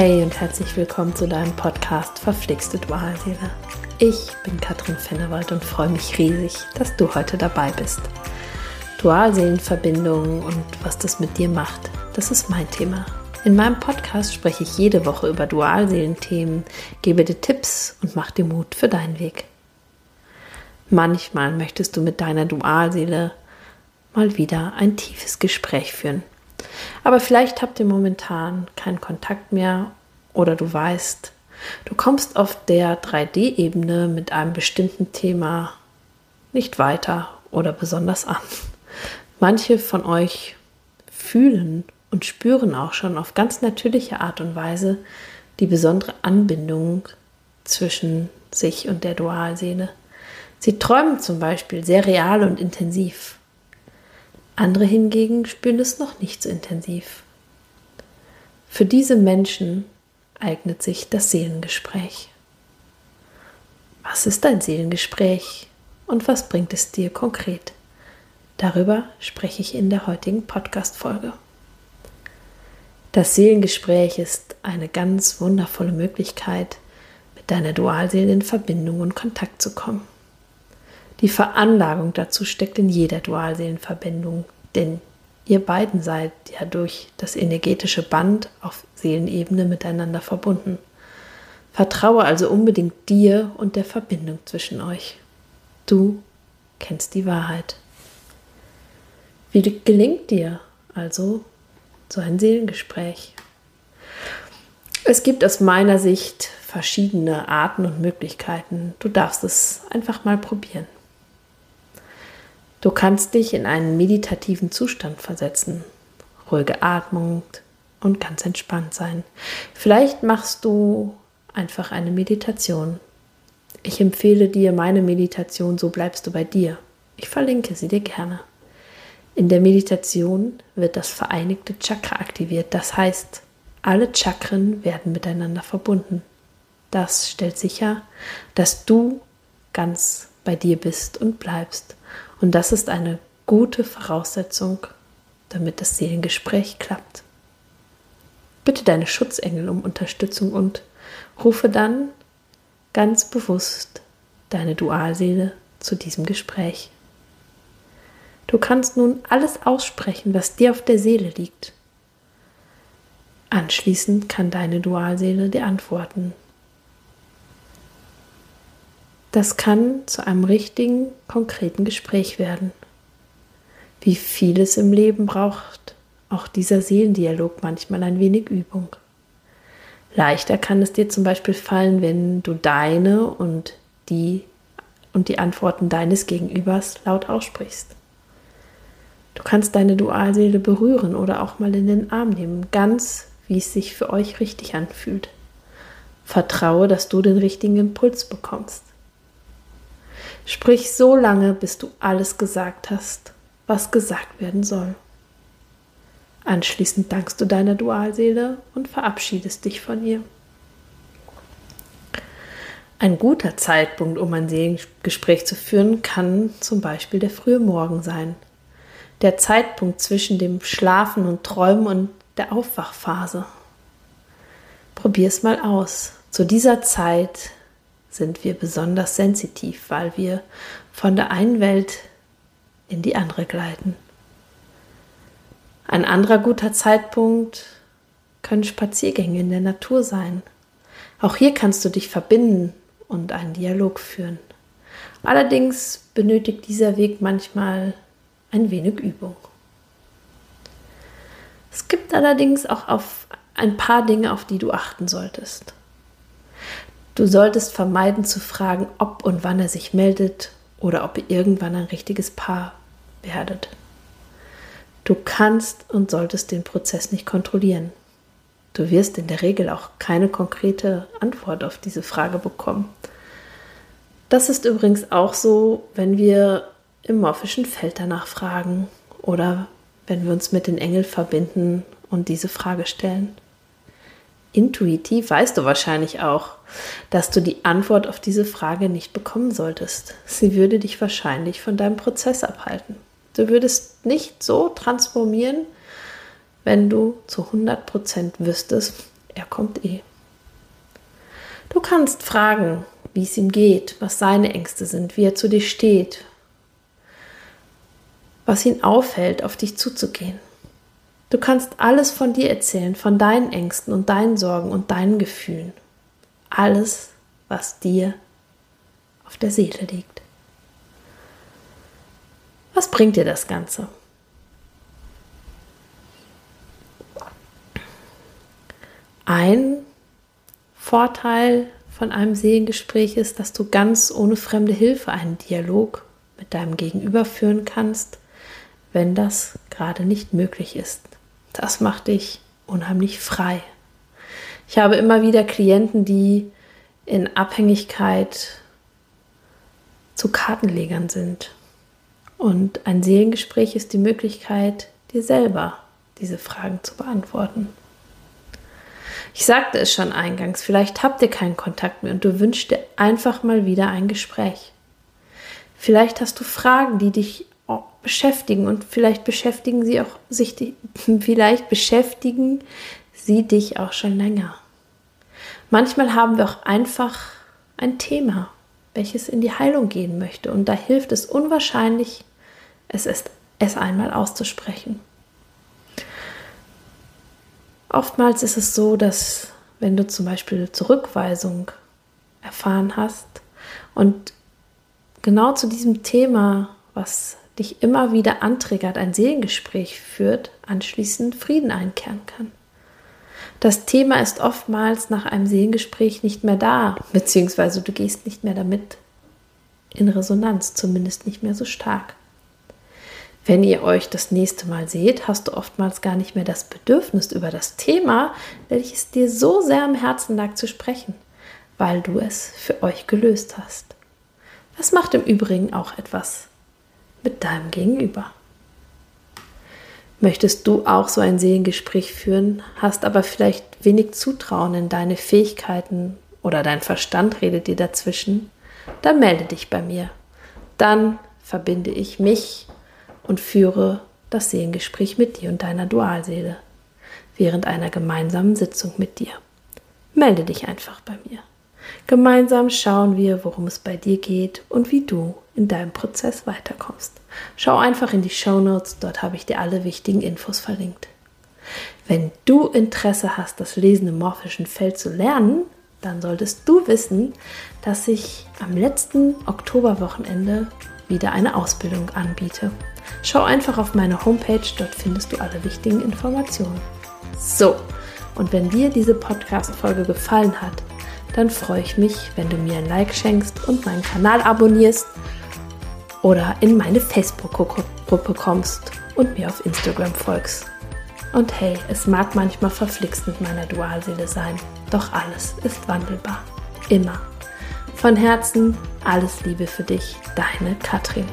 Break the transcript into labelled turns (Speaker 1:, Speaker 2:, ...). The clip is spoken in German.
Speaker 1: Hey und herzlich willkommen zu deinem Podcast Verflixte Dualseele. Ich bin Katrin Fennewald und freue mich riesig, dass du heute dabei bist. Dualseelenverbindungen und was das mit dir macht, das ist mein Thema. In meinem Podcast spreche ich jede Woche über Dualseelenthemen, gebe dir Tipps und mache dir Mut für deinen Weg. Manchmal möchtest du mit deiner Dualseele mal wieder ein tiefes Gespräch führen. Aber vielleicht habt ihr momentan keinen Kontakt mehr oder du weißt, du kommst auf der 3D-Ebene mit einem bestimmten Thema nicht weiter oder besonders an. Manche von euch fühlen und spüren auch schon auf ganz natürliche Art und Weise die besondere Anbindung zwischen sich und der Dualseele. Sie träumen zum Beispiel sehr real und intensiv. Andere hingegen spüren es noch nicht so intensiv. Für diese Menschen eignet sich das Seelengespräch. Was ist ein Seelengespräch und was bringt es dir konkret? Darüber spreche ich in der heutigen Podcast-Folge. Das Seelengespräch ist eine ganz wundervolle Möglichkeit, mit deiner Dualseele in Verbindung und Kontakt zu kommen. Die Veranlagung dazu steckt in jeder Dualseelenverbindung, denn ihr beiden seid ja durch das energetische Band auf Seelenebene miteinander verbunden. Vertraue also unbedingt dir und der Verbindung zwischen euch. Du kennst die Wahrheit. Wie gelingt dir also so ein Seelengespräch? Es gibt aus meiner Sicht verschiedene Arten und Möglichkeiten. Du darfst es einfach mal probieren. Du kannst dich in einen meditativen Zustand versetzen, ruhige Atmung und ganz entspannt sein. Vielleicht machst du einfach eine Meditation. Ich empfehle dir meine Meditation, so bleibst du bei dir. Ich verlinke sie dir gerne. In der Meditation wird das vereinigte Chakra aktiviert, das heißt, alle Chakren werden miteinander verbunden. Das stellt sicher, dass du ganz bei dir bist und bleibst. Und das ist eine gute Voraussetzung, damit das Seelengespräch klappt. Bitte deine Schutzengel um Unterstützung und rufe dann ganz bewusst deine Dualseele zu diesem Gespräch. Du kannst nun alles aussprechen, was dir auf der Seele liegt. Anschließend kann deine Dualseele dir antworten das kann zu einem richtigen, konkreten Gespräch werden. Wie vieles im Leben braucht auch dieser Seelendialog manchmal ein wenig Übung. Leichter kann es dir zum Beispiel fallen, wenn du deine und die und die Antworten deines Gegenübers laut aussprichst. Du kannst deine Dualseele berühren oder auch mal in den Arm nehmen, ganz wie es sich für euch richtig anfühlt. Vertraue, dass du den richtigen Impuls bekommst. Sprich so lange, bis du alles gesagt hast, was gesagt werden soll. Anschließend dankst du deiner Dualseele und verabschiedest dich von ihr. Ein guter Zeitpunkt, um ein Seelengespräch zu führen, kann zum Beispiel der frühe Morgen sein. Der Zeitpunkt zwischen dem Schlafen und Träumen und der Aufwachphase. Probier es mal aus. Zu dieser Zeit sind wir besonders sensitiv, weil wir von der einen Welt in die andere gleiten. Ein anderer guter Zeitpunkt können Spaziergänge in der Natur sein. Auch hier kannst du dich verbinden und einen Dialog führen. Allerdings benötigt dieser Weg manchmal ein wenig Übung. Es gibt allerdings auch auf ein paar Dinge, auf die du achten solltest. Du solltest vermeiden zu fragen, ob und wann er sich meldet oder ob ihr irgendwann ein richtiges Paar werdet. Du kannst und solltest den Prozess nicht kontrollieren. Du wirst in der Regel auch keine konkrete Antwort auf diese Frage bekommen. Das ist übrigens auch so, wenn wir im morphischen Feld danach fragen oder wenn wir uns mit den Engeln verbinden und diese Frage stellen intuitiv weißt du wahrscheinlich auch, dass du die Antwort auf diese Frage nicht bekommen solltest. Sie würde dich wahrscheinlich von deinem Prozess abhalten. Du würdest nicht so transformieren, wenn du zu 100% wüsstest, er kommt eh. Du kannst fragen, wie es ihm geht, was seine Ängste sind, wie er zu dir steht, was ihn aufhält, auf dich zuzugehen. Du kannst alles von dir erzählen, von deinen Ängsten und deinen Sorgen und deinen Gefühlen. Alles, was dir auf der Seele liegt. Was bringt dir das Ganze? Ein Vorteil von einem Seelengespräch ist, dass du ganz ohne fremde Hilfe einen Dialog mit deinem Gegenüber führen kannst, wenn das gerade nicht möglich ist. Das macht dich unheimlich frei. Ich habe immer wieder Klienten, die in Abhängigkeit zu Kartenlegern sind. Und ein Seelengespräch ist die Möglichkeit, dir selber diese Fragen zu beantworten. Ich sagte es schon eingangs, vielleicht habt ihr keinen Kontakt mehr und du wünschst dir einfach mal wieder ein Gespräch. Vielleicht hast du Fragen, die dich beschäftigen und vielleicht beschäftigen sie auch sich die, vielleicht beschäftigen sie dich auch schon länger. Manchmal haben wir auch einfach ein Thema, welches in die Heilung gehen möchte und da hilft es unwahrscheinlich, es ist es einmal auszusprechen. Oftmals ist es so, dass wenn du zum Beispiel Zurückweisung erfahren hast und genau zu diesem Thema, was dich immer wieder antriggert, ein Seelengespräch führt, anschließend Frieden einkehren kann. Das Thema ist oftmals nach einem Seelengespräch nicht mehr da, beziehungsweise du gehst nicht mehr damit in Resonanz, zumindest nicht mehr so stark. Wenn ihr euch das nächste Mal seht, hast du oftmals gar nicht mehr das Bedürfnis über das Thema, welches dir so sehr am Herzen lag, zu sprechen, weil du es für euch gelöst hast. Das macht im Übrigen auch etwas mit deinem Gegenüber. Möchtest du auch so ein Seelengespräch führen, hast aber vielleicht wenig Zutrauen in deine Fähigkeiten oder dein Verstand redet dir dazwischen, dann melde dich bei mir. Dann verbinde ich mich und führe das Seelengespräch mit dir und deiner Dualseele während einer gemeinsamen Sitzung mit dir. Melde dich einfach bei mir. Gemeinsam schauen wir, worum es bei dir geht und wie du in deinem Prozess weiterkommst. Schau einfach in die Show Notes, dort habe ich dir alle wichtigen Infos verlinkt. Wenn du Interesse hast, das Lesen im morphischen Feld zu lernen, dann solltest du wissen, dass ich am letzten Oktoberwochenende wieder eine Ausbildung anbiete. Schau einfach auf meine Homepage, dort findest du alle wichtigen Informationen. So, und wenn dir diese Podcast-Folge gefallen hat, dann freue ich mich, wenn du mir ein Like schenkst und meinen Kanal abonnierst oder in meine Facebook-Gruppe kommst und mir auf Instagram folgst. Und hey, es mag manchmal verflixt mit meiner Dualseele sein, doch alles ist wandelbar. Immer. Von Herzen alles Liebe für dich, deine Katrin.